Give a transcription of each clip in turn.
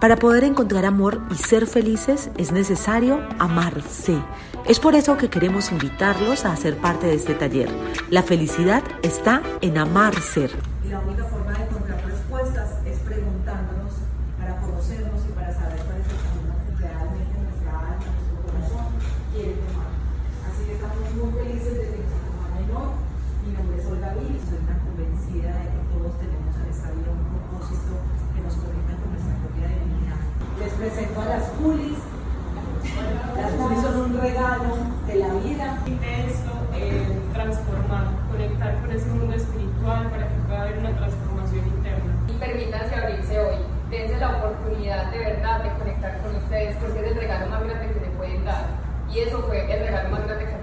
Para poder encontrar amor y ser felices es necesario amarse. Es por eso que queremos invitarlos a ser parte de este taller. La felicidad está en amar ser. Y la única forma de encontrar respuestas es preguntándonos para conocernos y para saber cuál es el camino que presento a las Julis. Las Julis son un regalo de la vida. esto, eh, transformar, conectar con ese mundo espiritual para que pueda haber una transformación interna. y permítanse abrirse hoy. Dense la oportunidad de verdad de conectar con ustedes porque es el regalo más grande que se pueden dar. Y eso fue el regalo más grande que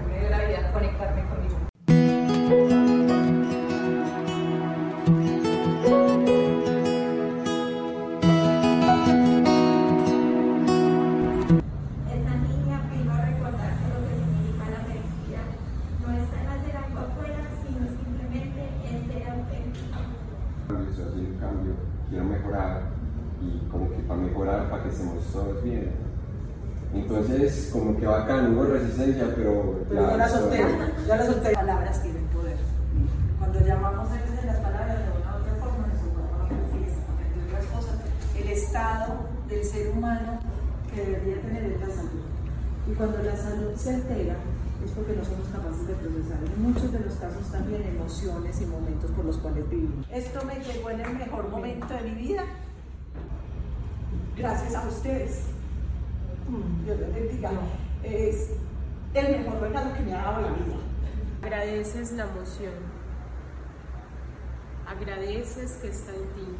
Haciendo un cambio, quiero mejorar y como que para mejorar, para que estemos todos bien. Entonces, como que bacán, hubo resistencia, pero Pero ya la estoy- solté, ya la solté. Las palabras tienen poder. Cuando llamamos a veces las palabras de una u otra forma, otras cosas, el estado del ser humano que debería tener es la salud. Y cuando la salud se altera, es porque no somos capaces de procesar en muchos de los casos también emociones y momentos por los cuales vivimos. Esto me llegó en el mejor momento de mi vida, gracias a ustedes. Mm, Dios les bendiga. Es el mejor regalo que me ha dado la vida. Agradeces la emoción. Agradeces que está en ti.